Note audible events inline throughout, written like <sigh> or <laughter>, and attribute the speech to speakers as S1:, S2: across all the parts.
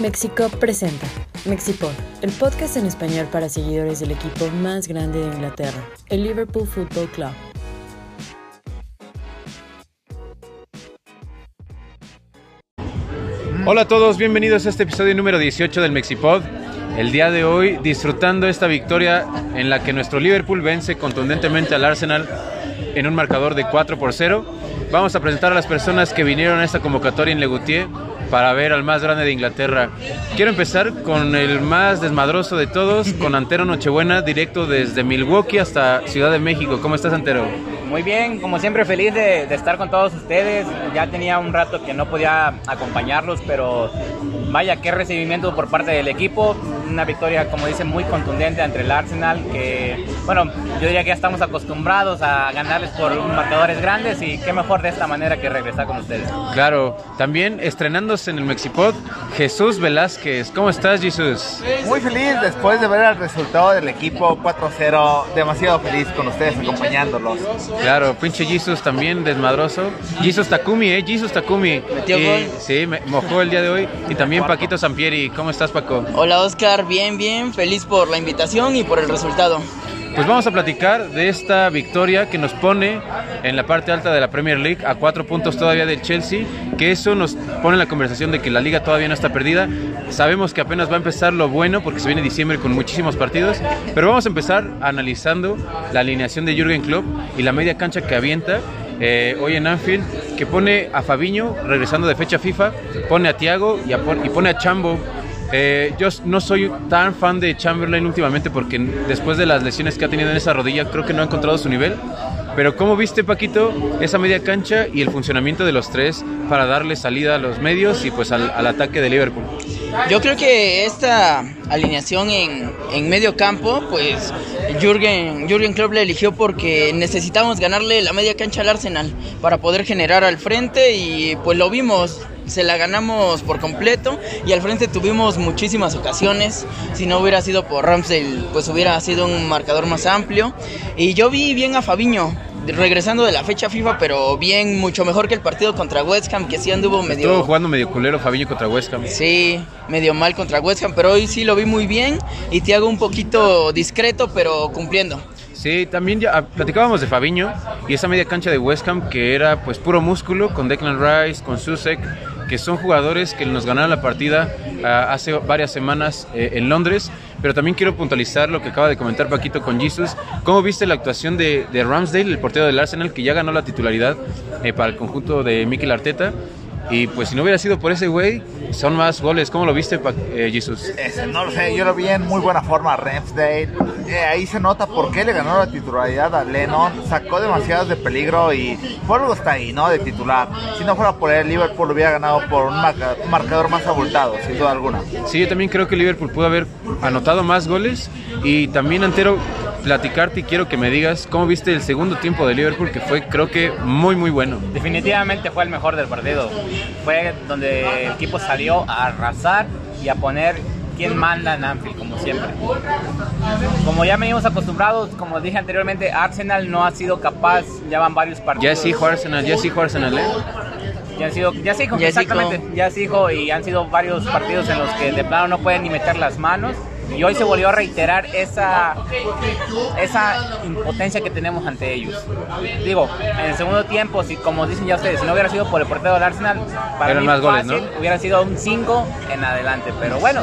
S1: Mexico presenta Mexipod, el podcast en español para seguidores del equipo más grande de Inglaterra, el Liverpool Football Club.
S2: Hola a todos, bienvenidos a este episodio número 18 del Mexipod. El día de hoy disfrutando esta victoria en la que nuestro Liverpool vence contundentemente al Arsenal en un marcador de 4 por 0. Vamos a presentar a las personas que vinieron a esta convocatoria en Legutier para ver al más grande de Inglaterra. Quiero empezar con el más desmadroso de todos, con Antero Nochebuena, directo desde Milwaukee hasta Ciudad de México. ¿Cómo estás, Antero?
S3: Muy bien, como siempre feliz de, de, estar con todos ustedes. Ya tenía un rato que no podía acompañarlos, pero vaya, qué recibimiento por parte del equipo. Una victoria, como dicen, muy contundente ante el Arsenal, que, bueno, yo diría que ya estamos acostumbrados a ganarles por marcadores grandes y qué mejor de esta manera que regresar con ustedes.
S2: Claro, también estrenándose en el Mexipod, Jesús Velázquez. ¿Cómo estás, Jesús?
S4: Muy feliz después de ver el resultado del equipo 4-0. Demasiado feliz con ustedes acompañándolos.
S2: Claro, pinche Jesus también desmadroso. Jesus Takumi, eh, Jesus Takumi.
S5: ¿Metió
S2: Y-
S5: gol?
S2: Sí, me mojó el día de hoy. Y también Paquito Sampieri. ¿Cómo estás, Paco?
S5: Hola Oscar, bien, bien, feliz por la invitación y por el resultado.
S2: Pues vamos a platicar de esta victoria que nos pone en la parte alta de la Premier League a cuatro puntos todavía del Chelsea, que eso nos pone en la conversación de que la liga todavía no está perdida. Sabemos que apenas va a empezar lo bueno porque se viene diciembre con muchísimos partidos, pero vamos a empezar analizando la alineación de Jürgen Klopp y la media cancha que avienta eh, hoy en Anfield, que pone a Fabiño regresando de fecha FIFA, pone a Thiago y, y pone a Chambo eh, yo no soy tan fan de Chamberlain últimamente porque después de las lesiones que ha tenido en esa rodilla creo que no ha encontrado su nivel. Pero ¿cómo viste Paquito esa media cancha y el funcionamiento de los tres para darle salida a los medios y pues al, ataque de Liverpool?
S5: Yo creo que esta alineación en, en medio campo, pues Jürgen, Jürgen Klopp la eligió porque necesitábamos ganarle la media cancha al Arsenal para poder generar al frente y pues lo vimos, se la ganamos por completo y al frente tuvimos muchísimas ocasiones. Si no hubiera sido por Ramsdale, pues hubiera sido un marcador más amplio. Y yo vi bien a Fabiño. Regresando de la fecha FIFA, pero bien, mucho mejor que el partido contra West Ham, que sí anduvo medio...
S2: Estuvo jugando medio culero Fabiño contra West Ham.
S5: Sí, medio mal contra West Ham, pero hoy sí lo vi muy bien y Thiago un poquito discreto, pero cumpliendo.
S2: Sí, también ya ah, platicábamos de Fabiño y esa media cancha de West Ham que era pues puro músculo con Declan Rice, con Susek, que son jugadores que nos ganaron la partida ah, hace varias semanas eh, en Londres. Pero también quiero puntualizar lo que acaba de comentar Paquito con Jesus. ¿Cómo viste la actuación de, de Ramsdale, el portero del Arsenal, que ya ganó la titularidad eh, para el conjunto de Mikel Arteta? Y pues si no hubiera sido por ese güey, son más goles. ¿Cómo lo viste, eh, Jesus?
S4: Ese, no lo sé, yo lo vi en muy buena forma a Ramsdale. Eh, ahí se nota por qué le ganó la titularidad a Lennon. Sacó demasiados de peligro y por algo está ahí, ¿no? De titular. Si no fuera por él, Liverpool hubiera ganado por un, marca- un marcador más abultado, sin duda alguna.
S2: Sí, yo también creo que Liverpool pudo haber anotado más goles y también Antero platicarte y quiero que me digas cómo viste el segundo tiempo de Liverpool que fue creo que muy muy bueno.
S3: Definitivamente fue el mejor del partido. Fue donde el equipo salió a arrasar y a poner quién manda en Anfield, como siempre. Como ya venimos acostumbrados, como dije anteriormente, Arsenal no ha sido capaz, ya van varios partidos.
S2: Ya es hijo Arsenal, ya es hijo Arsenal, ¿eh?
S3: Ya han sido, ya es exactamente.
S5: hijo.
S3: Ya es hijo y han sido varios partidos en los que de plano no pueden ni meter las manos. Y hoy se volvió a reiterar esa, esa impotencia que tenemos ante ellos. Digo, en el segundo tiempo, si como dicen ya ustedes, si no hubiera sido por el portero del Arsenal, para
S2: Eran
S3: mí
S2: más goles,
S3: fácil,
S2: ¿no?
S3: hubiera sido un 5 en adelante. Pero bueno,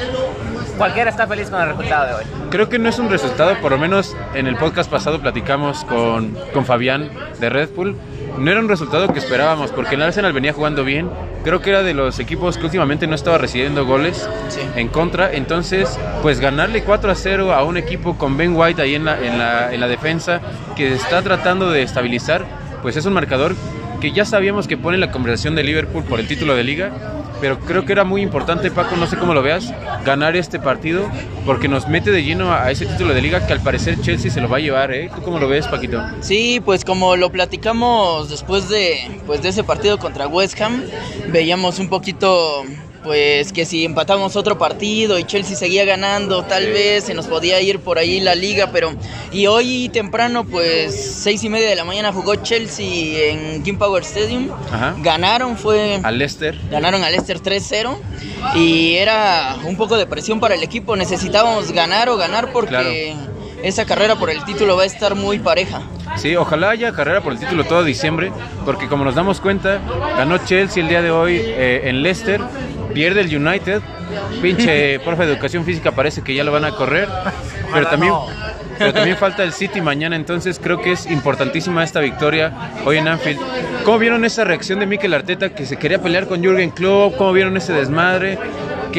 S3: cualquiera está feliz con el resultado de hoy.
S2: Creo que no es un resultado, por lo menos en el podcast pasado platicamos con, con Fabián de Red Bull. No era un resultado que esperábamos porque el Arsenal venía jugando bien. Creo que era de los equipos que últimamente no estaba recibiendo goles
S5: Sí.
S2: en contra. Entonces, pues ganarle 4 a 0 a un equipo con Ben White ahí en la, en la, en la defensa que está tratando de estabilizar, pues es un marcador que ya sabíamos que pone la conversación de Liverpool por el título de liga. Pero creo que era muy importante, Paco, no sé cómo lo veas, ganar este partido porque nos mete de lleno a, ese título de liga que al parecer Chelsea se lo va a llevar, ¿eh? ¿Tú cómo lo ves, Paquito?
S5: Sí, pues como lo platicamos después de, pues de ese partido contra West Ham, veíamos un poquito pues que si empatamos otro partido y Chelsea seguía ganando, tal vez se nos podía ir por ahí la liga, pero y hoy temprano, pues seis y media de la mañana jugó Chelsea en King Power Stadium,
S2: Ajá.
S5: ganaron, fue
S2: Al Leicester.
S5: ganaron al Leicester 3-0 y era un poco de presión para el equipo, necesitábamos ganar o ganar porque esa carrera por el título va a estar muy pareja.
S2: Sí, ojalá haya carrera por el título todo diciembre, porque como nos damos cuenta, ganó Chelsea el día de hoy eh, en Leicester, pierde el United, pinche profe de educación física parece que ya lo van a correr, pero también, pero también falta el City mañana, entonces creo que es importantísima esta victoria hoy en Anfield. ¿Cómo vieron esa reacción de Mikel Arteta que se quería pelear con Jürgen Klopp? ¿Cómo vieron ese desmadre?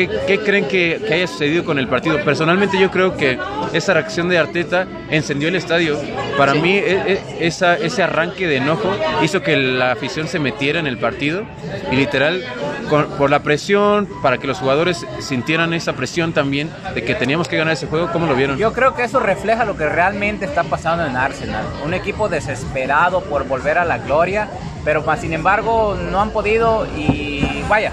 S2: ¿Qué, qué creen que, que haya sucedido con el partido? Personalmente yo creo que esa reacción de Arteta encendió el estadio. Para mí e- e- esa, ese arranque de enojo hizo que la afición se metiera en el partido y literal con- por la presión, para que los jugadores sintieran esa presión también de que teníamos que ganar ese juego, ¿cómo lo vieron?
S3: Yo creo que eso refleja lo que realmente está pasando en Arsenal. Un equipo desesperado por volver a la gloria, pero más sin embargo no han podido y vaya,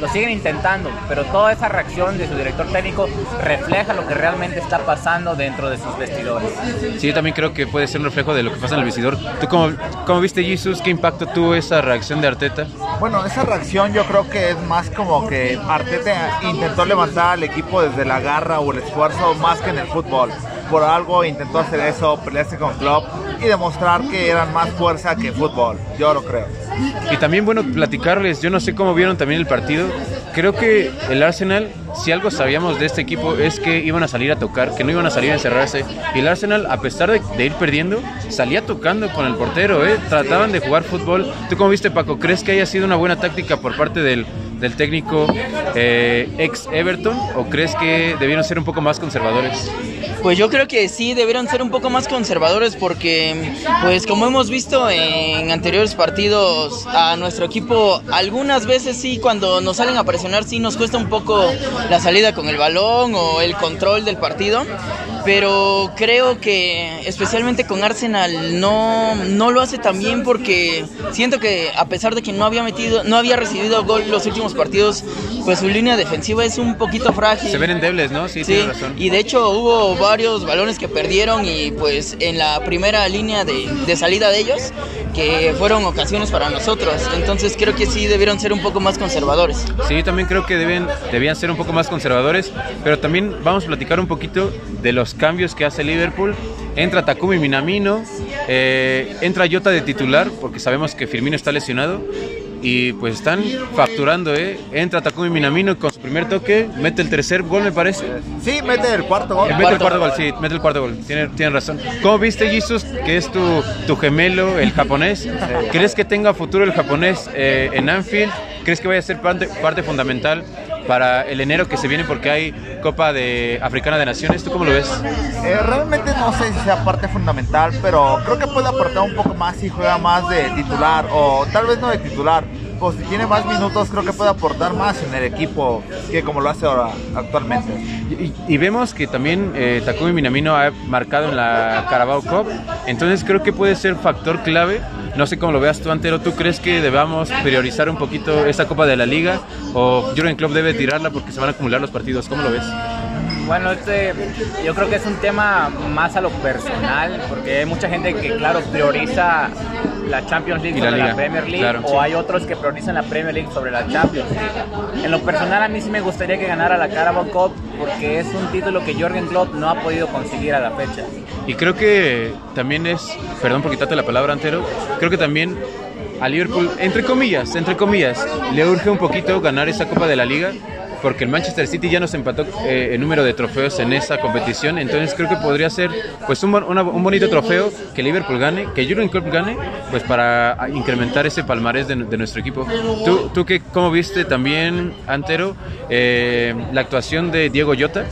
S3: lo siguen intentando, pero toda esa reacción de su director técnico refleja lo que realmente está pasando dentro de sus vestidores.
S2: Sí, yo también creo que puede ser un reflejo de lo que pasa en el vestidor. ¿Tú cómo, cómo viste, Jesus? ¿Qué impacto tuvo esa reacción de Arteta?
S4: Bueno, esa reacción yo creo que es más como que Arteta intentó levantar al equipo desde la garra o el esfuerzo más que en el fútbol. Por algo intentó hacer eso, pelearse con Klopp y demostrar que eran más fuerza que fútbol. Yo lo creo.
S2: Y también, bueno, platicarles, yo no sé cómo vieron también el partido. Creo que el Arsenal, si algo sabíamos de este equipo, es que iban a salir a tocar, que no iban a salir a encerrarse. Y el Arsenal, a pesar de, ir perdiendo, salía tocando con el portero, ¿eh? Trataban de jugar fútbol. ¿Tú cómo viste, Paco? ¿Crees que haya sido una buena táctica por parte del, del técnico eh, ex Everton? ¿O crees que debieron ser un poco más conservadores?
S5: Pues yo creo que sí debieron ser un poco más conservadores porque, pues como hemos visto en anteriores partidos, a nuestro equipo algunas veces sí, cuando nos salen a presionar, sí nos cuesta un poco la salida con el balón o el control del partido. Pero creo que especialmente con Arsenal no, no lo hace tan bien porque siento que a pesar de que no había metido, no había recibido gol los últimos partidos, pues su línea defensiva es un poquito frágil.
S2: Se ven endebles, ¿no? Sí,
S5: Sí,
S2: tienes razón.
S5: y de hecho hubo varios balones que perdieron y pues en la primera línea de, de salida de ellos, que fueron ocasiones para nosotros. Entonces creo que sí debieron ser un poco más conservadores.
S2: Sí, también creo que deben, debían ser un poco más conservadores, pero también vamos a platicar un poquito de los cambios que hace Liverpool. Entra Takumi Minamino, eh, entra Jota de titular, porque sabemos que Firmino está lesionado, y pues están facturando, ¿eh? Entra Takumi Minamino con su primer toque, mete el tercer gol, me parece.
S4: Sí, mete el cuarto gol.
S2: Eh, Mete el
S5: cuarto
S2: gol, sí, mete el cuarto gol. Tiene, tiene razón. ¿Cómo viste, Jesus, que es tu, tu gemelo, el japonés? ¿Crees que tenga futuro el japonés eh, en Anfield? ¿Crees que vaya a ser parte, parte fundamental para el enero que se viene porque hay Copa de Africana de Naciones? ¿Tú cómo lo ves?
S4: Eh, realmente no sé si sea parte fundamental, pero creo que puede aportar un poco más si juega más de titular o tal vez no de titular. O si tiene más minutos, creo que puede aportar más en el equipo que como lo hace ahora actualmente.
S2: Y, y vemos que también eh, Takumi Minamino ha marcado en la Carabao Cup, entonces creo que puede ser factor clave. No sé cómo lo veas tú, Antero. ¿Tú crees que debamos priorizar un poquito esta Copa de la Liga o Jurgen Klopp debe tirarla porque se van a acumular los partidos? ¿Cómo lo ves?
S3: Bueno, este, yo creo que es un tema más a lo personal, porque hay mucha gente que, claro, prioriza la Champions League
S2: Y la
S3: sobre la,
S2: Liga,
S3: Premier League,
S2: claro,
S3: o
S2: sí.
S3: hay otros que priorizan la Premier League sobre la Champions League. En lo personal, a mí sí me gustaría que ganara la Carabao Cup, porque es un título que Jürgen Klopp no ha podido conseguir a la fecha.
S2: Y creo que también es, perdón por quitarte la palabra, Antero, creo que también a Liverpool, entre comillas, entre comillas, le urge un poquito ganar esa Copa de la Liga, porque el Manchester City ya nos empató eh, el número de trofeos en esa competición, entonces creo que podría ser pues un, una- un bonito trofeo que Liverpool gane, que Jurgen Klopp gane, pues para incrementar ese palmarés de, de nuestro equipo. ¿Tú, tú qué, cómo viste también, Antero, eh, la actuación de Diego Llota,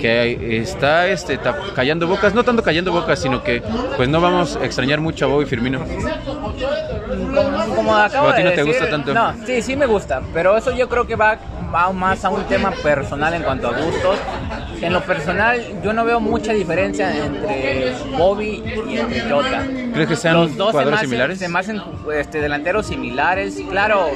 S2: que está este, callando bocas, no tanto callando bocas, sino que pues no vamos a extrañar mucho a Bobby Firmino.
S3: Como, como acabo
S2: ¿O a ti
S3: de
S2: no te
S3: decir,
S2: gusta tanto?
S3: No, sí, sí me gusta, pero eso yo creo que va, va más a un tema personal en cuanto a gustos. En lo personal, yo no veo mucha diferencia entre Bobby y entre Jota.
S2: ¿Crees que sean
S3: Los dos se me hacen-
S2: similares?
S3: Se me hacen este, delanteros similares. Claro,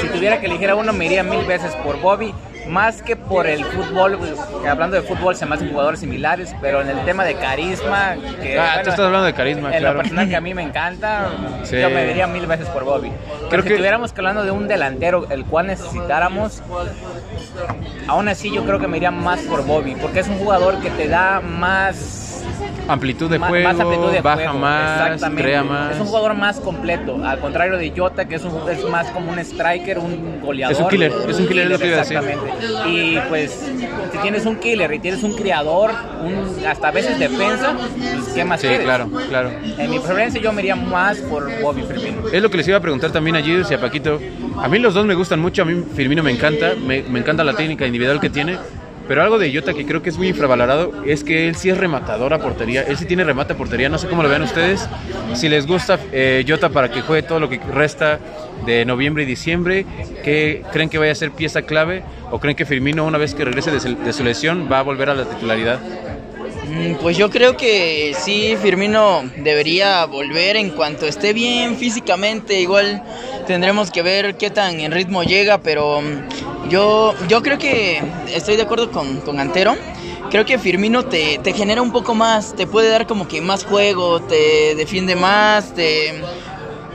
S3: si tuviera que elegir a uno, me iría mil veces por Bobby. Más que por el fútbol, pues, hablando de fútbol se me hacen jugadores similares, pero en el tema de carisma, que
S2: Ah, tú estás hablando de carisma,
S3: en
S2: claro.
S3: lo personal que a mí me <laughs> encanta,
S2: Sí.
S3: yo me diría mil veces por Bobby. Pero
S2: Creo
S3: si
S2: que-
S3: estuviéramos hablando de un delantero el cual necesitáramos, aún así yo creo que me iría más por Bobby, porque es un jugador que te da más
S2: Amplitud de juego,
S3: más amplitud de
S2: baja
S3: juego,
S2: más, crea más.
S3: Es un jugador más completo, al contrario de Jota, que es, un, es más como un striker, un goleador.
S2: Es un killer, es un killer, lo que.
S3: Exactamente. Y pues, si tienes un killer y tienes un criador, un, hasta a veces defensa, pues, ¿qué más
S2: Sí,
S3: quieres?
S2: claro, claro.
S3: En mi preferencia yo me iría más por Bobby Firmino.
S2: Es lo que les iba a preguntar también a Gius y a Paquito. A mí los dos me gustan mucho, a mí Firmino me encanta, me, me encanta la técnica individual que tiene, pero algo de Jota que creo que es muy infravalorado es que él sí es rematador a portería, él sí tiene remate a portería, no sé cómo lo vean ustedes, si les gusta eh, Jota para que juegue todo lo que resta de noviembre y diciembre, que creen que vaya a ser pieza clave o creen que Firmino una vez que regrese de su lesión va a volver a la titularidad.
S5: Mm, Pues yo creo que sí, Firmino debería volver en cuanto esté bien físicamente. Igual tendremos que ver qué tan en ritmo llega, pero mm, yo, yo creo que estoy de acuerdo con, con Antero. Creo que Firmino te, te genera un poco más, te puede dar como que más juego, te defiende más, te,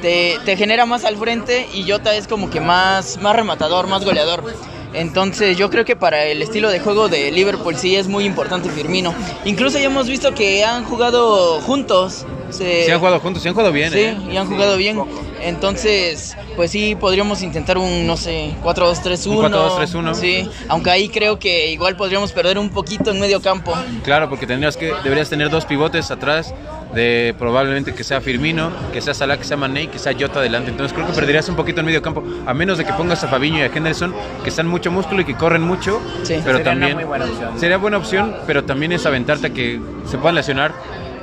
S5: te, genera más al frente y Jota es como que más, más rematador, más goleador. Entonces yo creo que para el estilo de juego de Liverpool sí es muy importante Firmino. Incluso ya hemos visto que han jugado juntos. Se,
S2: Se han jugado juntos, se han jugado bien.
S5: Sí,
S2: ¿eh?
S5: y han jugado bien. Entonces, pues sí, podríamos intentar un, no sé, 4-2-3-1.
S2: Un 4-2-3-1.
S5: Sí, aunque ahí creo que igual podríamos perder un poquito en medio campo.
S2: Claro, porque tendrías que, deberías tener dos pivotes atrás de probablemente que sea Firmino, que sea Salah, que sea Mané que sea Jota adelante. Entonces creo que perderías un poquito en medio campo, a menos de que pongas a Fabinho y a Henderson, que están mucho músculo y que corren mucho.
S5: Sí.
S2: pero
S3: Sería una
S2: también
S3: muy buena opción.
S2: sería buena opción, pero también es aventarte a que se puedan lesionar.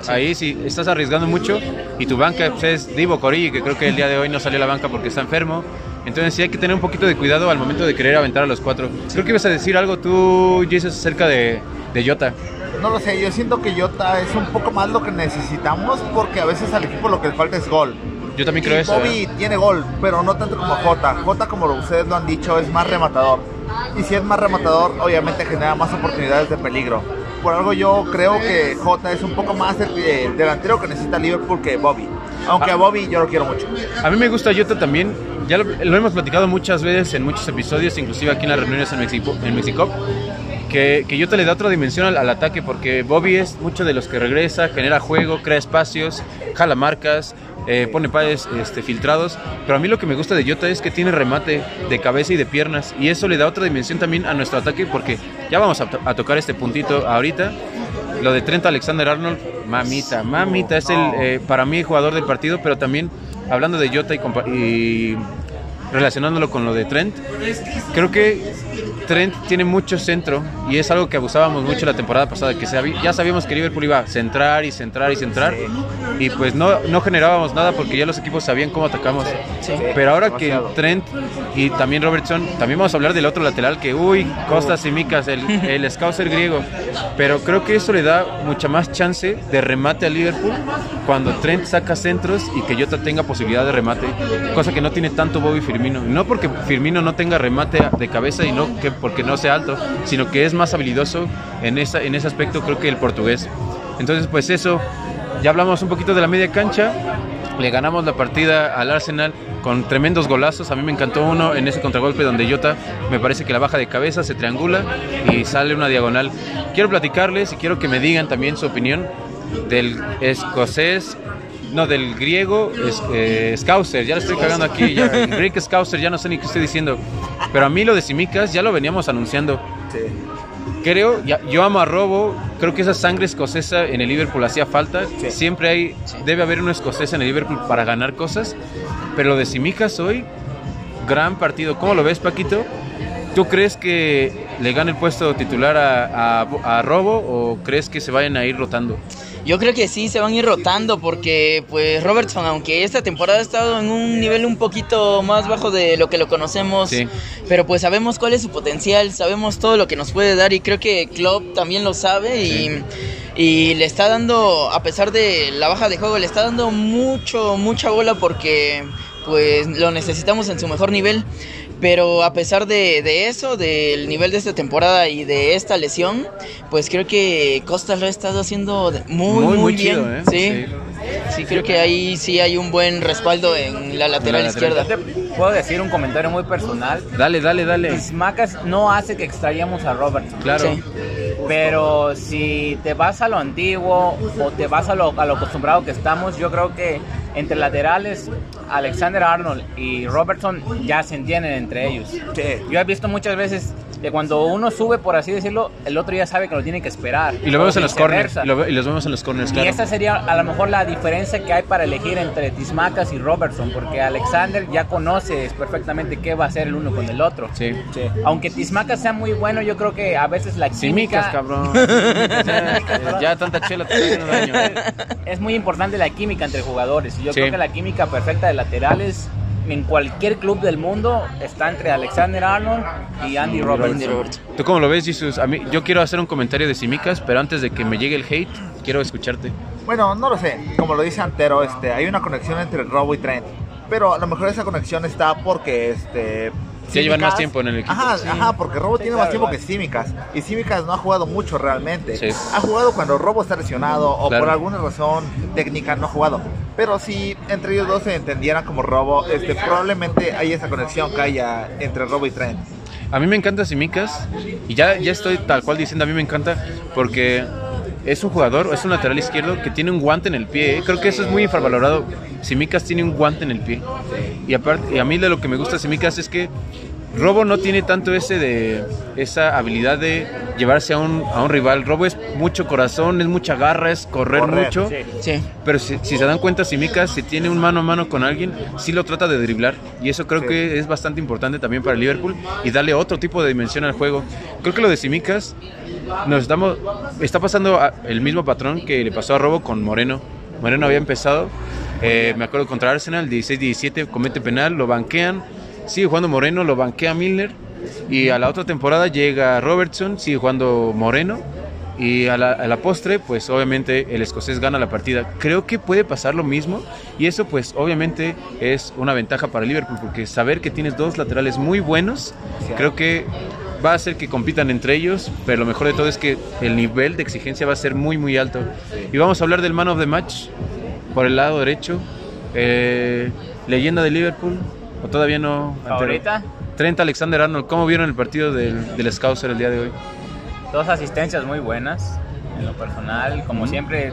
S2: Ahí si estás arriesgando mucho y tu banca pues, es Divo Corilla, que creo que el día de hoy no salió a la banca porque está enfermo. Entonces sí hay que tener un poquito de cuidado al momento de querer aventar a los cuatro. Creo que ibas a decir algo tú, Jesus, acerca de, de Jota.
S4: No lo sé, yo siento que Jota es un poco más lo que necesitamos porque a veces al equipo lo que le falta es gol.
S2: Yo también creo
S4: Y
S2: eso.
S4: Bobby
S2: ¿eh?
S4: tiene gol, pero no tanto como Jota. Jota, como ustedes lo han dicho, es más rematador. Y si es más rematador, obviamente genera más oportunidades de peligro. Por algo yo creo que Jota es un poco más el, el delantero que necesita Liverpool que Bobby. Aunque a Bobby yo lo quiero mucho.
S2: A mí me gusta Jota también. Ya lo, lo hemos platicado muchas veces en muchos episodios, inclusive aquí en las reuniones en México, en México que, que Jota le da otra dimensión al, al ataque porque Bobby es mucho de los que regresa, genera juego, crea espacios, jala marcas, eh, pone pares este, filtrados. Pero a mí lo que me gusta de Jota es que tiene remate de cabeza y de piernas y eso le da otra dimensión también a nuestro ataque porque ya vamos a, to- a tocar este puntito ahorita. Lo de Trent Alexander Arnold, mamita, mamita, es el eh, para mí jugador del partido, pero también hablando de Jota y relacionándolo con lo de Trent, creo que Trent tiene mucho centro y es algo que abusábamos mucho la temporada pasada, que ya sabíamos que Liverpool iba a centrar y centrar y centrar y pues no, no generábamos nada porque ya los equipos sabían cómo atacamos. Pero ahora que. Trent y también Robertson, también vamos a hablar del otro lateral que, uy, Costas y Micas, el, el scouser griego. Pero creo que eso le da mucha más chance de remate a Liverpool cuando Trent saca centros y que Jota tenga posibilidad de remate, cosa que no tiene tanto Bobby Firmino. No porque Firmino no tenga remate de cabeza y no que porque no sea alto, sino que es más habilidoso en, esa, en ese aspecto, creo que el portugués. Entonces, pues eso, ya hablamos un poquito de la media cancha. Le ganamos la partida al Arsenal con tremendos golazos. A mí me encantó uno en ese contragolpe donde Jota me parece que la baja de cabeza, se triangula y sale una diagonal. Quiero platicarles y quiero que me digan también su opinión del escocés, no, del griego es, eh, Scouser. Ya lo estoy cagando aquí. Ya, <laughs> el Greek Scouser, ya no sé ni qué estoy diciendo. Pero a mí lo de Simicas ya lo veníamos anunciando. Creo, ya- yo amo a Robo, creo que esa sangre escocesa en el Liverpool hacía falta. Siempre hay, debe haber un escocés en el Liverpool para ganar cosas. Pero lo de Simicas hoy, gran partido. ¿Cómo lo ves, Paquito? ¿Tú crees que le gane el puesto titular a, a- a Robo o crees que se vayan a ir rotando?
S5: Yo creo que sí, se van a ir rotando porque pues Robertson, aunque esta temporada ha estado en un nivel un poquito más bajo de lo que lo conocemos,
S2: Sí.
S5: pero pues sabemos cuál es su potencial, sabemos todo lo que nos puede dar y creo que Klopp también lo sabe y, y le está dando, a pesar de la baja de juego, le está dando mucho, mucha bola porque pues lo necesitamos en su mejor nivel. Pero a pesar de, de eso, del nivel de esta temporada y de esta lesión, pues creo que Costa lo ha estado haciendo muy,
S2: Muy,
S5: muy,
S2: muy
S5: bien.
S2: chido, ¿eh?
S5: Sí. sí, creo que ahí sí hay un buen respaldo en la lateral
S2: lateral.
S5: izquierda.
S3: Yo te puedo decir un comentario muy personal.
S2: Dale, dale, dale.
S3: Tismacas no hace que extrañemos a Robertson.
S2: Claro.
S5: Sí.
S3: Pero si te vas a lo antiguo o te vas a lo, a lo acostumbrado que estamos, yo creo que entre laterales, Alexander Arnold y Robertson ya se entienden entre ellos. Yo he visto muchas veces que cuando uno sube, por así decirlo, el otro ya sabe que lo tiene que esperar.
S2: Y lo vemos en los corners. Y, lo ve- y los vemos en los corners,
S3: Y
S2: claro.
S3: esa sería a lo mejor la diferencia que hay para elegir entre Tismacas y Robertson, porque Alexander ya conoce perfectamente qué va a hacer el uno con el otro.
S2: Sí.
S3: Aunque Tismacas sea muy bueno, yo creo que a veces la
S2: Simicas,
S3: química
S2: cabrón. <laughs> ya, tanta chela te está haciendo daño. ¿eh?
S3: es muy importante la química entre jugadores. Yo
S2: Sí.
S3: creo que la química perfecta de laterales en cualquier club del mundo está entre Alexander Arnold y Andy Robertson.
S5: Andy Robertson.
S2: ¿Tú cómo lo ves, Jesus? A mí, yo quiero hacer un comentario de Simicas, pero antes de que me llegue el hate, quiero escucharte.
S4: Bueno, no lo sé. Como lo dice Antero, este, hay una conexión entre Robo y Trent. Pero a lo mejor esa conexión está porque este.
S2: Ya llevan más tiempo en el equipo.
S4: Ajá,
S2: Sí.
S4: ajá, porque Robo tiene
S3: claro,
S4: más tiempo que Simicas. Y Simicas no ha jugado mucho realmente.
S2: Sí.
S4: Ha jugado cuando Robo está lesionado o
S2: Claro.
S4: por alguna razón técnica no ha jugado. Pero si entre ellos dos se entendieran como Robo, este, probablemente hay esa conexión que haya entre Robo y Trent.
S2: A mí me encanta Simicas y ya, ya estoy tal cual diciendo, a mí me encanta porque es un jugador, es un lateral izquierdo que tiene un guante en el pie. ¿eh? Creo que eso es muy infravalorado. Simicas tiene un guante en el pie. Y aparte, y a mí de lo que me gusta de Simicas es que Robo no tiene tanto ese de esa habilidad de llevarse a un, a un rival. Robo es mucho corazón, es mucha garra, es correr,
S4: Correr,
S2: mucho.
S3: sí.
S5: Sí.
S2: Pero si, si se dan cuenta, Simicas, si tiene un mano a mano con alguien, sí lo trata de driblar. Y eso creo
S4: Sí.
S2: que es bastante importante también para el Liverpool y darle otro tipo de dimensión al juego. Creo que lo de Simicas nos estamos, está pasando el mismo patrón que le pasó a Robo con Moreno. Moreno había empezado, eh, me acuerdo, contra Arsenal, 16-17, comete penal, lo banquean, sigue jugando Moreno, lo banquea Milner. Y a la otra temporada llega Robertson, sigue jugando Moreno. Y a la, a la postre, pues obviamente el escocés gana la partida. Creo que puede pasar lo mismo y eso pues obviamente es una ventaja para Liverpool porque saber que tienes dos laterales muy buenos, creo que va a hacer que compitan entre ellos, pero lo mejor de todo es que el nivel de exigencia va a ser muy muy alto. Y vamos a hablar del man of the match por el lado derecho. Eh, leyenda de Liverpool, o todavía no.
S3: ¿Favorita?
S2: Trent Alexander Arnold, ¿cómo vieron el partido del, del Scouser el día de hoy?
S3: Dos asistencias muy buenas, en lo personal. Como siempre,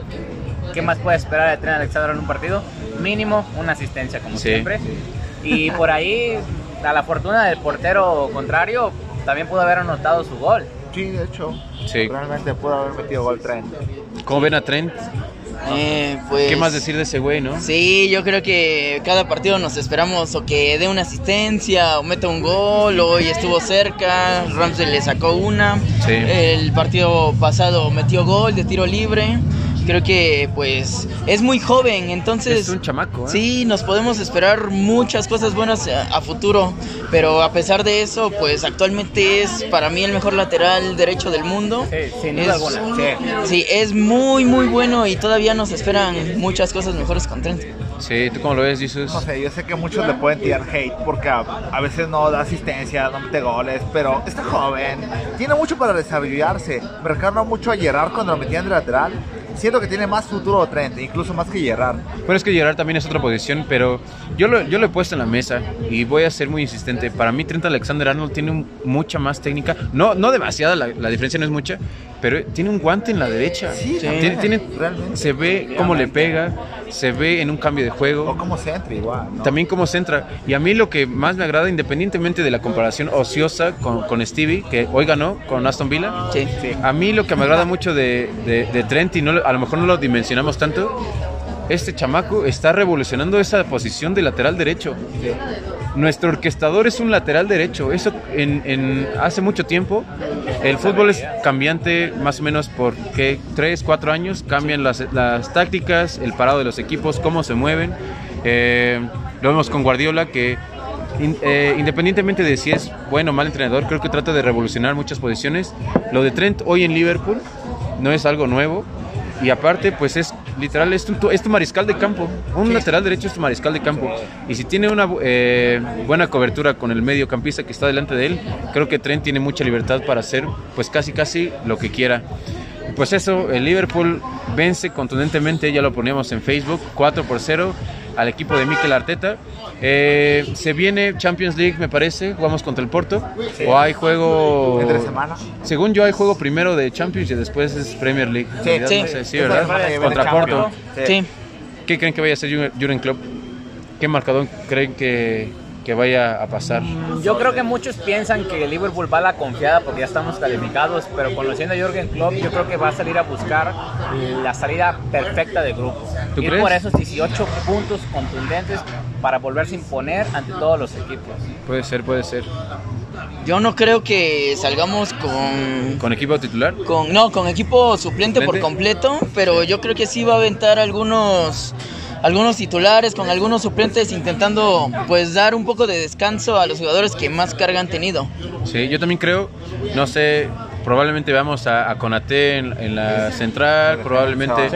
S3: ¿qué más puede esperar de Trent Alexander en un partido? Mínimo una asistencia, como
S2: Sí.
S3: siempre. Y por ahí, a la fortuna del portero contrario, también pudo haber anotado su gol.
S4: Sí, de hecho.
S2: Sí.
S4: Realmente pudo haber metido gol Trent.
S2: ¿Cómo ven a Trent?
S5: Eh, pues,
S2: ¿Qué más decir de ese güey, no?
S5: Sí, yo creo que cada partido nos esperamos o que dé una asistencia o meta un gol. Hoy estuvo cerca, Ramsey le sacó una.
S2: Sí.
S5: El partido pasado metió gol de tiro libre. Creo que pues es muy joven, entonces
S2: Es un chamaco, ¿eh?
S5: sí, nos podemos esperar muchas cosas buenas a, a futuro, pero a pesar de eso, pues actualmente es para mí el mejor lateral derecho del mundo.
S3: Sí, sin duda
S5: Es-
S3: alguna. Sí.
S5: Sí, es muy muy bueno y todavía nos esperan muchas cosas mejores con Trent.
S2: Sí, ¿tú cómo lo ves, Jesus?
S4: No sé, yo sé que muchos le pueden tirar hate porque a, a veces no da asistencia, no mete goles, pero está joven, tiene mucho para desarrollarse. Me recuerda mucho a Gerard cuando lo metían de lateral. Siento que tiene más futuro Trent, incluso más que Gerard.
S2: Bueno, es que Gerard también es otra posición, pero yo lo, yo lo he puesto en la mesa y voy a ser muy insistente. Para mí, Trent Alexander Arnold tiene un- mucha más técnica. No, no demasiada, la, la diferencia no es mucha, pero tiene un guante en la derecha.
S4: Sí,
S2: tiene,
S4: también,
S2: tiene-
S4: realmente.
S2: se ve cómo le pega, se ve en un cambio de
S4: O
S2: juego.
S4: como centro igual. ¿no?
S2: También cómo centra. Y a mí lo que más me agrada, independientemente de la comparación ociosa con, con Stevie, que hoy ganó con Aston Villa,
S5: Sí.
S2: a mí lo que me agrada mucho de, de- de Trent, y no, lo- a lo mejor no lo dimensionamos tanto, este chamaco está revolucionando esa posición de lateral derecho. nuestro orquestador es un lateral derecho. Eso hace mucho tiempo. El fútbol es cambiante más o menos por ¿qué? 3, 4 años. Cambian las, tácticas, el parado de los equipos, cómo se mueven. Eh, lo vemos con Guardiola que eh, independientemente de si es bueno o mal entrenador, creo que trata de revolucionar muchas posiciones. Lo de Trent hoy en Liverpool no es algo nuevo. Y aparte, pues es literal, es tu, es tu mariscal de campo. Un lateral derecho es tu mariscal de campo. Y si tiene una eh, buena cobertura con el mediocampista que está delante de él, creo que Trent tiene mucha libertad para hacer, pues casi casi lo que quiera. Pues eso, el Liverpool vence contundentemente, ya lo poníamos en Facebook, 4 por 0 al equipo de Mikel Arteta. Eh, se viene Champions League, me parece, jugamos contra el Porto. O hay juego...
S4: Entre semana.
S2: Según yo hay juego primero de Champions y después es Premier League.
S4: Sí,
S2: realidad
S5: sí.
S2: no sé, sí, ¿verdad? Contra. Porto.
S5: Sí.
S2: ¿Qué creen que vaya a hacer Jurgen Klopp? ¿Qué marcador creen que, que vaya a pasar?
S3: Yo creo que muchos piensan que Liverpool va a la confiada porque ya estamos calificados, pero conociendo a Jürgen Klopp, yo creo que va a salir a buscar la salida perfecta de grupo.
S2: ¿Tú
S3: Ir
S2: crees?
S3: por esos 18 puntos contundentes para volverse a imponer ante todos los equipos.
S2: Puede ser, puede ser.
S5: Yo no creo que salgamos con,
S2: ¿Con equipo titular?
S5: con no con equipo suplente por completo, pero yo creo que sí va a aventar algunos algunos titulares con algunos suplentes intentando pues dar un poco de descanso a los jugadores que más carga han tenido.
S2: Sí, yo también creo, no sé, probablemente veamos a, a Konaté en, en la central, probablemente
S3: sí.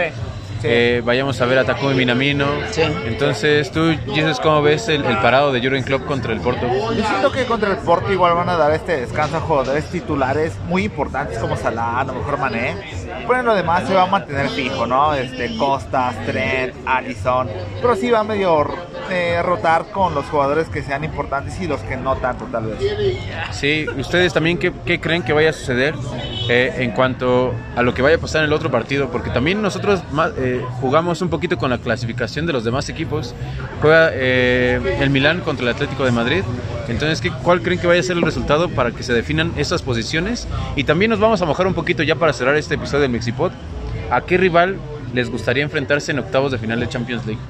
S2: Eh, vayamos a ver a Takumi Minamino.
S5: Sí.
S2: Entonces, tú, Jesus, ¿cómo ves el, el parado de Jurgen Klopp contra el Porto?
S4: Yo siento que contra el Porto igual van a dar este descanso a jugadores titulares muy importantes como Salah, a lo mejor Mané. Pero en lo demás se va a mantener fijo, ¿no? Este, Costas, Trent, Allison. Pero sí va a medio eh, rotar con los jugadores que sean importantes y los que no tanto, tal vez.
S2: Sí, ¿ustedes también qué, qué creen que vaya a suceder eh, en cuanto a lo que vaya a pasar en el otro partido? Porque también nosotros eh, jugamos un poquito con la clasificación de los demás equipos. Juega eh, el Milán contra el Atlético de Madrid. Entonces, ¿qué, ¿cuál creen que vaya a ser el resultado para que se definan esas posiciones? Y también nos vamos a mojar un poquito ya para cerrar este episodio del Mexipod. ¿A qué rival les gustaría enfrentarse en octavos de final de Champions League?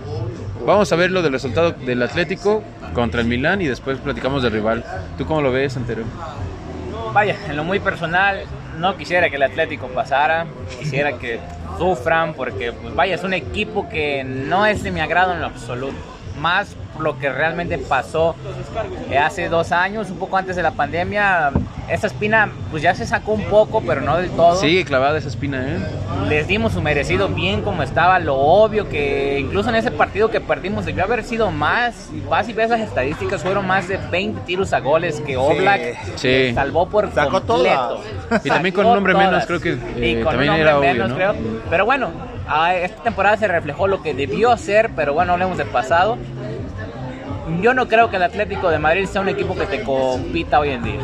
S2: Vamos a ver lo del resultado del Atlético contra el Milán y después platicamos del rival. ¿Tú cómo lo ves, Antero?
S3: Vaya, en lo muy personal, no quisiera que el Atlético pasara, quisiera que sufran, porque, pues vaya, es un equipo que no es de mi agrado en lo absoluto. Más lo que realmente pasó eh, hace dos años, un poco antes de la pandemia. Esa espina, pues ya se sacó un poco, pero no del todo.
S2: Sigue clavada esa espina, ¿eh?
S3: Les dimos su merecido bien como estaba, lo obvio que incluso en ese partido que perdimos debió haber sido más. Y vas y ves las estadísticas, fueron más de 20 tiros a goles que Oblak
S2: Sí.
S3: salvó por
S4: Sacó
S3: completo.
S4: todas.
S2: Y también con un hombre menos, creo que,
S3: Y
S2: eh,
S3: con
S2: también
S3: un
S2: era obvio,
S3: menos,
S2: ¿no?
S3: creo. Pero bueno, a esta temporada se reflejó lo que debió hacer, pero bueno, hablemos del pasado. Yo no creo que el Atlético de Madrid sea un equipo que te compita hoy en día.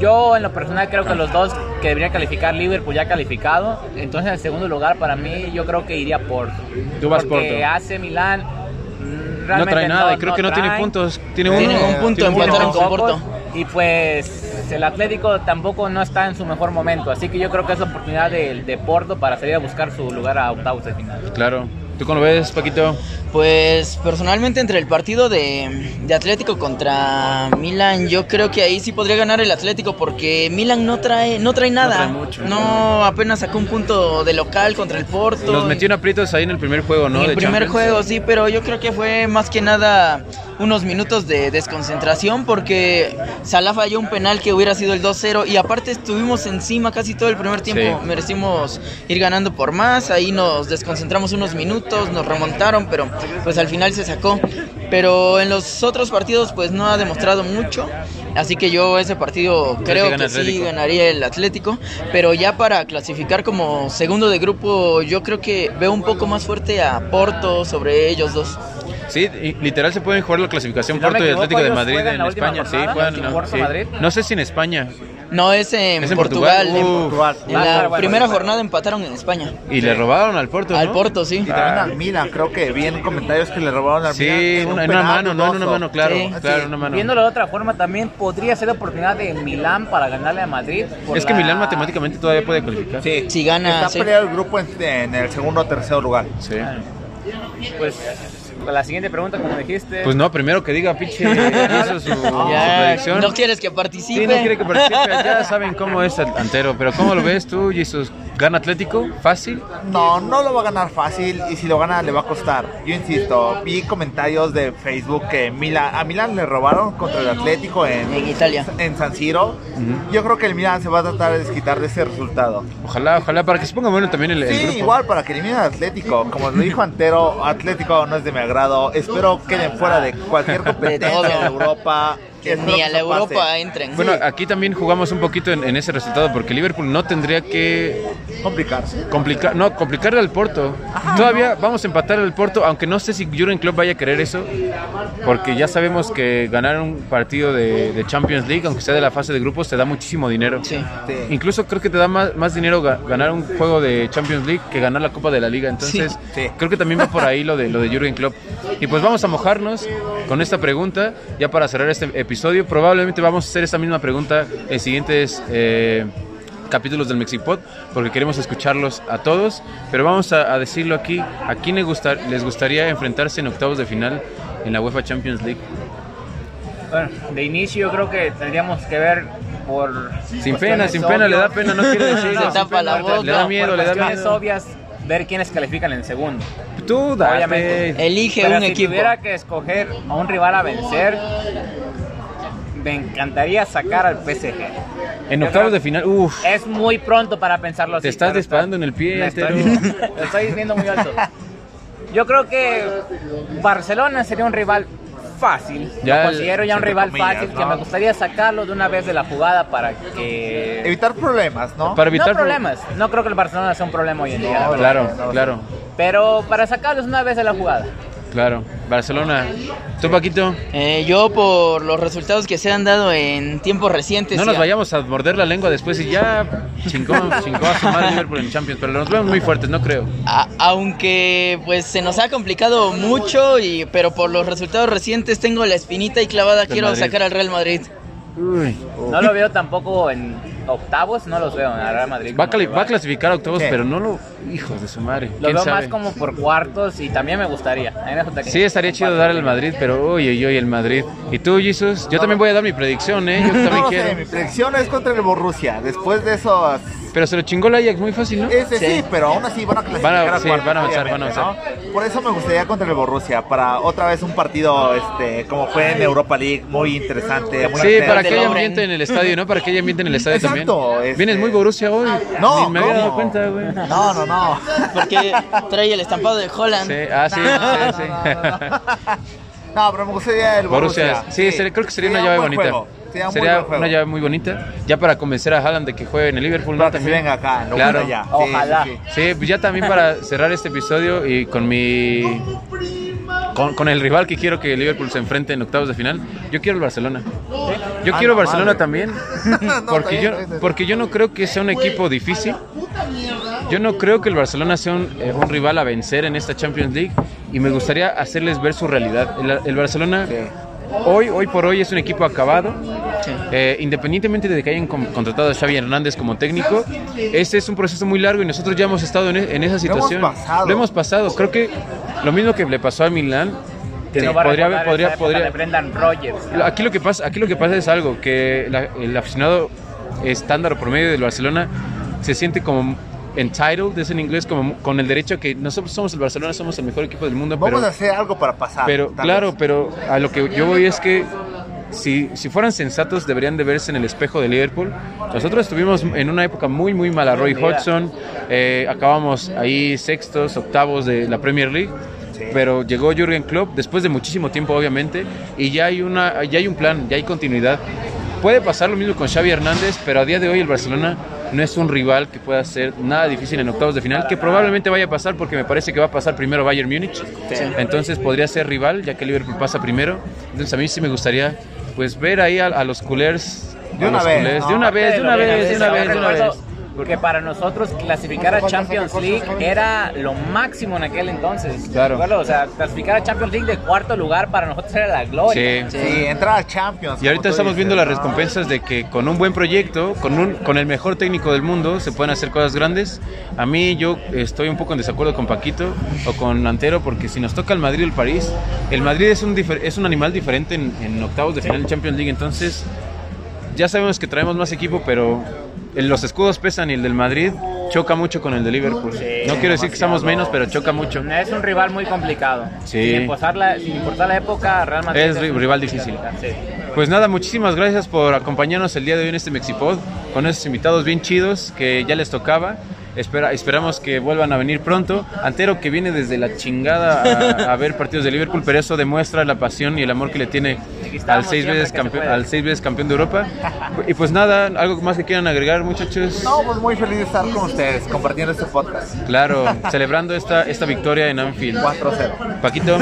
S3: Yo en lo personal creo que los dos que deberían calificar Liverpool ya ha calificado. Entonces en segundo lugar para mí yo creo que iría Porto.
S2: Tú vas
S3: Porque
S2: Porto.
S3: AC Milán mm,
S2: No trae nada y creo que no tiene puntos. Tiene uno.
S5: Tiene un punto,
S2: Tiene
S5: empataron con Porto.
S3: Y pues el Atlético tampoco no está en su mejor momento. Así que yo creo que es la oportunidad de, de Porto para salir a buscar su lugar a octavos de final.
S2: Claro. ¿Tú cómo lo ves, Paquito?
S5: Pues personalmente entre el partido de, de Atlético contra Milan, yo creo que ahí sí podría ganar el Atlético porque Milan no trae no trae nada.
S2: trae mucho.
S5: No, apenas sacó un punto de local contra el Porto.
S2: Nos metió en aprietos ahí en el primer juego, ¿no?
S5: En el primer
S2: Champions.
S5: juego, sí, pero yo creo que fue más que nada unos minutos de desconcentración porque Salah falló un penal que hubiera sido el 2-0 y aparte estuvimos encima casi todo el primer tiempo,
S2: Sí.
S5: merecimos ir ganando por más, ahí nos desconcentramos unos minutos, nos remontaron, pero pues al final se sacó. Pero en los otros partidos pues no ha demostrado mucho, así que yo ese partido creo que sí ganaría el Atlético, pero ya para clasificar como segundo de grupo yo creo que veo un poco más fuerte a Porto sobre ellos dos.
S2: Sí, y literal se pueden jugar la clasificación
S3: Si no me
S2: Porto y Atlético de Madrid en España. Sí, juegan.
S3: ¿en
S2: ¿no?
S3: Porto,
S2: Sí.
S3: Madrid?
S2: No sé si en España.
S5: No, es en,
S2: ¿Es en
S5: Portugal.
S2: Portugal?
S5: en-
S2: Uh,
S4: Portugal.
S5: en
S3: Ah,
S5: la
S3: bueno,
S5: primera
S3: bueno.
S5: jornada empataron en España.
S2: Y le robaron al Porto.
S5: Al. Porto, sí.
S4: Y también al Milan, creo que vi en comentarios que le robaron al
S2: Sí,
S4: Milan. en un
S2: una, en una mano, no en una mano, claro.
S5: Sí.
S2: Claro,
S4: Sí.
S2: una mano.
S3: Viéndolo de otra forma, también podría ser la oportunidad de Milán para ganarle a Madrid. por
S2: Es que
S3: la-
S2: Milán matemáticamente todavía puede calificar.
S4: Sí.
S5: Si gana,
S4: Está
S5: sí.
S4: peleado el grupo en, en el segundo o tercer lugar.
S2: Sí.
S3: Pues la siguiente pregunta, como dijiste.
S2: Pues no, primero que diga, pinche, <laughs> hizo su, <laughs> su predicción.
S5: no quieres que
S2: Sí,
S5: participe.
S2: no quiere que participe, ya saben cómo es el antero, pero ¿cómo lo ves tú, Jesus? ¿Gana Atlético? ¿Fácil?
S4: No, no lo va a ganar fácil y si lo gana le va a costar. Yo insisto, vi comentarios de Facebook que Milan, a Milan le robaron contra el Atlético en,
S5: En Italia.
S4: en San Siro. Yo creo que el Milan se va a tratar de desquitar de ese resultado.
S2: Ojalá, ojalá, para que se ponga bueno también el, el
S4: Sí,
S2: grupo.
S4: igual para que eliminen al Atlético. Como lo dijo Antero, Atlético no es de mi agrado. Espero queden fuera de cualquier <laughs> competencia de Europa. Espero
S5: Ni
S4: que
S5: a la
S4: eso pase.
S5: Europa entren.
S2: Bueno, aquí también jugamos un poquito en, en ese resultado porque Liverpool no tendría que
S4: complicarse.
S2: complicar, no, complicarle al Porto. Todavía vamos a empatar al Porto, aunque no sé si Jurgen Klopp vaya a querer eso, porque ya sabemos que ganar un partido de, de Champions League, aunque sea de la fase de grupos, te da muchísimo dinero.
S5: Sí.
S4: Sí.
S2: Incluso creo que te da más, más dinero ga- ganar un juego de Champions League que ganar la Copa de la Liga. Entonces,
S4: Sí.
S2: creo que también va por ahí lo de, lo de Jurgen Klopp. Y pues vamos a mojarnos con esta pregunta, ya para cerrar este episodio. Probablemente vamos a hacer esta misma pregunta en siguientes eh, capítulos del Mexipod, porque queremos escucharlos a todos. Pero vamos a, a decirlo aquí, ¿a quién les, gustar- les gustaría enfrentarse en octavos de final en la UEFA Champions League?
S3: Bueno, de inicio creo que tendríamos que ver por.
S2: Sin pena, sin pena, le da pena, no quiere decir. <laughs>
S5: Se tapa la boca.
S2: Le da miedo, le da
S3: cuestiones
S2: miedo.
S3: obvias, ver quiénes califican en segundo.
S2: Tú, date.
S3: Obviamente.
S5: Elige
S3: Pero
S5: un
S3: si
S5: equipo.
S3: tuviera que escoger a un rival a vencer, me encantaría sacar al PSG.
S2: En octavos de final, uff.
S3: Es muy pronto para pensarlo así.
S2: Te estás disparando
S3: está.
S2: en el pie,
S3: estoy, lo estoy viendo muy alto. Yo creo que Barcelona sería un rival fácil.
S2: Ya
S3: lo considero ya un rival
S4: comillas,
S3: fácil que
S4: ¿no?
S3: me gustaría sacarlo de una vez de la jugada para que...
S4: Evitar problemas, ¿no?
S2: Para evitar
S3: no problemas. No creo que el Barcelona sea un problema hoy en día.
S2: Claro, claro,
S3: Pero para sacarlos una vez de la jugada.
S2: Claro. Barcelona. ¿Tú, Paquito?
S5: Eh, yo por los resultados que se han dado en tiempos recientes.
S2: No nos vayamos a morder la lengua después y ya chingó, chingó a su madre Liverpool en Champions, pero nos vemos muy fuertes, no creo.
S5: a- aunque pues se nos ha complicado mucho y pero por los resultados recientes tengo la espinita y clavada quiero
S2: Madrid.
S5: sacar al Real Madrid.
S2: Uy.
S3: No lo veo tampoco en octavos, no los veo en el Real Madrid.
S2: Va cali- va a clasificar a octavos,
S4: Sí.
S2: pero no lo. Hijos de su madre.
S3: Lo
S2: ¿Quién
S3: veo
S2: sabe?
S3: más como por cuartos y también me gustaría. A mí me gusta que-
S2: Sí, estaría chido dar al Madrid, pero uy, uy, uy, el Madrid. ¿Y tú, Jesus? Yo también voy a dar mi predicción, ¿eh? Yo <laughs>
S4: No
S2: también
S4: lo sé,
S2: quiero.
S4: mi predicción es contra el Borussia. Después de eso,
S2: Pero se lo chingó el Ajax muy fácil, ¿no?
S4: ese sí,
S5: Sí.
S4: pero aún así van a clasificar
S2: Van a-
S4: a
S2: sí,
S4: cuartos,
S2: van a avanzar, van a avanzar.
S4: ¿no? Por eso me gustaría contra el Borussia, para otra vez un partido este como fue en Europa League, muy interesante. Muy
S2: Sí, para que haya ambiente en el estadio, ¿no? Para que haya ambiente en el estadio
S4: Exacto,
S2: también.
S4: este-
S2: Vienes muy Borussia hoy.
S4: No,
S2: Ni me había dado cuenta, güey.
S4: No, no, no.
S5: Porque trae el estampado de Holland.
S2: Sí, ah, sí, sí, sí.
S4: No, pero me gustaría el Borussia.
S2: Borussia, sí, sería- creo que sería una
S4: un
S2: llave bonita.
S4: juego, Sería un
S2: Sería
S4: buen
S2: una llave muy bonita. Ya para convencer a Haaland de que juegue en el Liverpool, ¿no?
S4: Para que se
S2: También.
S4: venga acá, no
S2: Claro.
S4: ya.
S3: Ojalá.
S2: Sí, pues ya también para cerrar este episodio y con mi. Con, con el rival que quiero que Liverpool se enfrente en octavos de final, yo quiero el Barcelona. Yo
S4: Ah,
S2: quiero
S4: no,
S2: Barcelona
S4: madre.
S2: también, <laughs>
S4: No,
S2: porque,
S4: bien,
S2: yo, porque yo no creo que sea un equipo difícil. Yo no creo que el Barcelona sea un, eh, un rival a vencer en esta Champions League y me gustaría hacerles ver su realidad. El, el Barcelona
S4: Sí.
S2: Hoy, hoy por hoy es un equipo acabado.
S5: Sí.
S2: Eh, independientemente de que hayan con- contratado a Xavi Hernández como técnico, este es un proceso muy largo y nosotros ya hemos estado en, e- en esa
S4: hemos
S2: situación.
S4: pasado.
S2: Lo hemos pasado. Creo que lo mismo que le pasó al Milán,
S3: Que no va a
S2: podría, podría,
S3: esa época
S2: podría-
S3: de Brendan Rodgers.
S2: Aquí lo que pasa, aquí lo que pasa es algo que la- el aficionado estándar o promedio del Barcelona se siente como entitled, es en inglés, como con el derecho que nosotros somos el Barcelona, somos el mejor equipo del mundo,
S4: Vamos
S2: pero
S4: a hacer algo para pasar.
S2: pero claro,
S4: vez.
S2: pero a lo que yo voy es que si, si fueran sensatos deberían de verse en el espejo de Liverpool. Nosotros estuvimos en una época muy muy mala. Roy. Hodgson, eh, acabamos ahí sextos, octavos de la Premier League.
S4: Sí.
S2: Pero llegó Jürgen Klopp después de muchísimo tiempo, obviamente, y ya hay una, ya hay un plan, ya hay continuidad. Puede pasar lo mismo con Xavi Hernández, pero a día de hoy el Barcelona no es un rival que pueda ser nada difícil en octavos de final, que probablemente vaya a pasar porque me parece que va a pasar primero Bayern Múnich. Entonces podría ser rival, ya que Liverpool pasa primero. Entonces a mí sí me gustaría pues ver ahí a, a los culers
S4: De
S2: de una vez, de una vez, de una vez, de una vez.
S3: Que para nosotros clasificar a Champions League era lo máximo en aquel entonces.
S2: Claro.
S3: O sea, clasificar a Champions League de cuarto lugar para nosotros era la gloria.
S2: Sí.
S4: Sí, entrar a Champions.
S2: Y ahorita estamos
S4: dices,
S2: viendo las recompensas de que con un buen proyecto, con, un, con el mejor técnico del mundo, se pueden hacer cosas grandes. A mí yo estoy un poco en desacuerdo con Paquito o con Antero, porque si nos toca el Madrid o el París, el Madrid es un, difer- es un animal diferente en, en octavos de final de Champions League, entonces ya sabemos que traemos más equipo, pero los escudos pesan y el del Madrid choca mucho con el de Liverpool. no quiero decir que estamos menos, pero choca mucho.
S3: Es un rival muy complicado.
S2: Sí.
S3: Sin importar la, sin importar la época, Real Madrid
S2: Es
S3: un-
S2: rival difícil.
S3: Sí.
S2: Pues nada, muchísimas gracias por acompañarnos el día de hoy en este Mexipod con esos invitados bien chidos que ya les tocaba. Espera, esperamos que vuelvan a venir pronto. Antero que viene desde la chingada a, a ver partidos de Liverpool, pero eso demuestra la pasión y el amor que le tiene al seis, veces campeón, al seis veces campeón de Europa. Y pues nada, algo más que quieran agregar muchachos.
S4: No, pues muy feliz de estar con ustedes, compartiendo este podcast.
S2: Claro, celebrando esta, esta victoria en Anfield.
S4: 4-0.
S2: Paquito,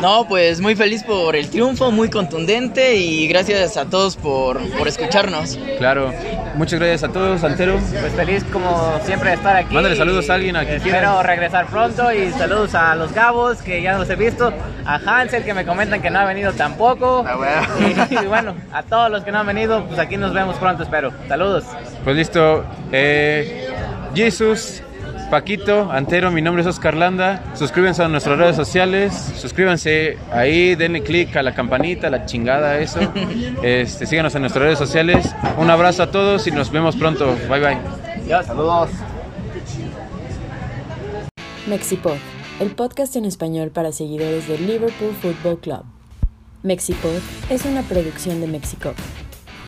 S5: No, pues muy feliz por el triunfo, muy contundente y gracias a todos por, por escucharnos.
S2: claro. Muchas gracias a todos, Antero.
S3: Pues feliz como siempre de estar aquí.
S2: Mándale saludos a alguien, a quien
S3: Espero
S2: quieras.
S3: regresar pronto y saludos a los Gabos que ya no los he visto, a Hansel que me comentan que no ha venido tampoco.
S4: Ah, bueno.
S3: Y, <laughs> y bueno, a todos los que no han venido, pues aquí nos vemos pronto, espero. Saludos.
S2: Pues listo. Eh, Jesus, Paquito, Antero, mi nombre es Oscar Landa. Suscríbanse a nuestras redes sociales. Suscríbanse ahí, denle click a la campanita, la chingada, eso. <laughs> Este, síganos en nuestras redes sociales. Un abrazo a todos y nos vemos pronto. Bye bye.
S4: Saludos.
S1: Mexipod, el podcast en español para seguidores del Liverpool Football Club. Mexipod es una producción de Mexico.